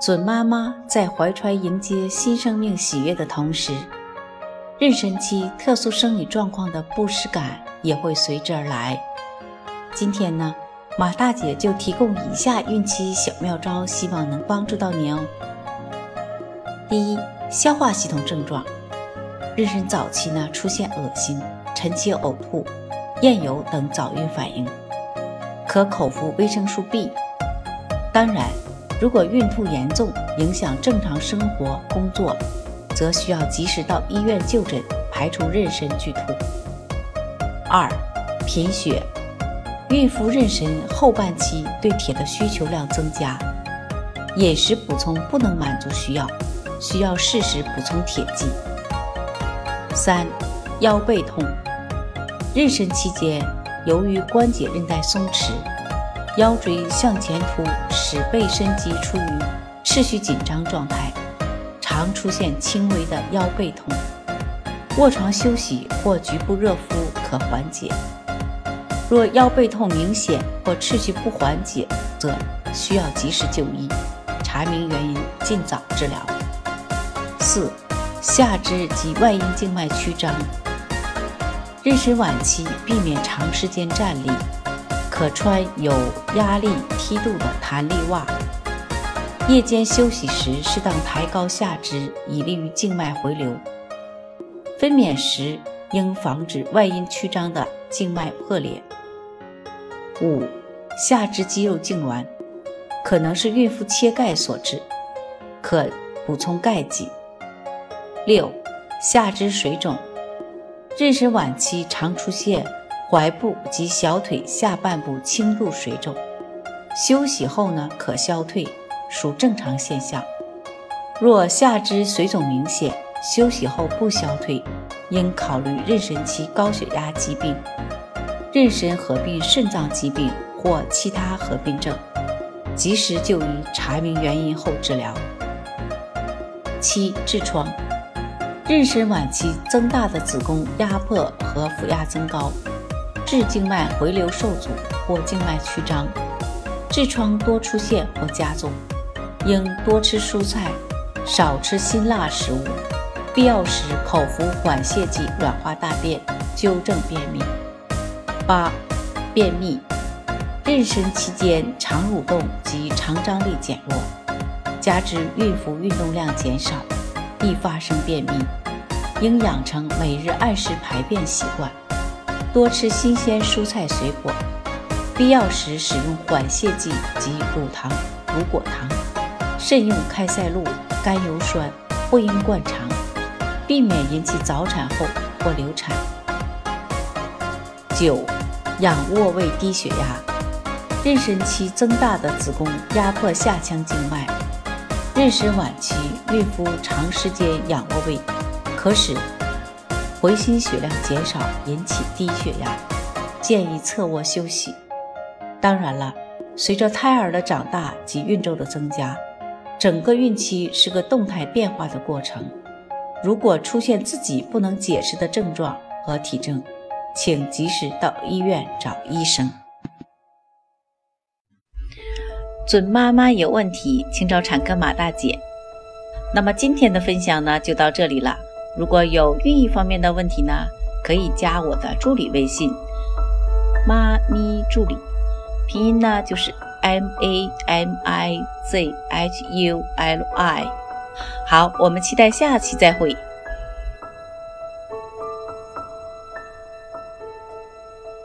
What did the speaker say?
准妈妈在怀揣迎接新生命喜悦的同时，妊娠期特殊生理状况的不适感也会随之而来。今天呢，马大姐就提供以下孕期小妙招，希望能帮助到您哦。第一，消化系统症状，妊娠早期呢出现恶心、晨起呕吐、厌油等早孕反应，可口服维生素 B。当然。如果孕吐严重，影响正常生活工作，则需要及时到医院就诊，排除妊娠剧吐。二、贫血，孕妇妊娠后半期对铁的需求量增加，饮食补充不能满足需要，需要适时补充铁剂。三、腰背痛，妊娠期间由于关节韧带松弛。腰椎向前凸，使背伸肌处于持续紧张状态，常出现轻微的腰背痛。卧床休息或局部热敷可缓解。若腰背痛明显或持续不缓解，则需要及时就医，查明原因，尽早治疗。四、下肢及外阴静脉曲张。妊娠晚期避免长时间站立。可穿有压力梯度的弹力袜。夜间休息时，适当抬高下肢，以利于静脉回流。分娩时应防止外阴曲张的静脉破裂。五、下肢肌肉痉挛，可能是孕妇缺钙所致，可补充钙剂。六、下肢水肿，妊娠晚期常出现。踝部及小腿下半部轻度水肿，休息后呢可消退，属正常现象。若下肢水肿明显，休息后不消退，应考虑妊娠期高血压疾病、妊娠合并肾脏疾病或其他合并症，及时就医查明原因后治疗。七、痔疮，妊娠晚期增大的子宫压迫和腹压增高。痔静脉回流受阻或静脉曲张，痔疮多出现或加重，应多吃蔬菜，少吃辛辣食物，必要时口服缓泻剂软化大便，纠正便秘。八、便秘，妊娠期间肠蠕动及肠张力减弱，加之孕妇运动量减少，易发生便秘，应养成每日按时排便习惯。多吃新鲜蔬菜水果，必要时使用缓泻剂及乳糖、乳果糖，慎用开塞露、甘油酸，不应灌肠，避免引起早产后或流产。九、仰卧位低血压，妊娠期增大的子宫压迫下腔静脉，妊娠晚期孕妇长时间仰卧位，可使。回心血量减少，引起低血压，建议侧卧休息。当然了，随着胎儿的长大及孕周的增加，整个孕期是个动态变化的过程。如果出现自己不能解释的症状和体征，请及时到医院找医生。准妈妈有问题，请找产科马大姐。那么今天的分享呢，就到这里了。如果有孕育方面的问题呢，可以加我的助理微信“妈咪助理”，拼音呢就是 M A M I Z H U L I。好，我们期待下期再会。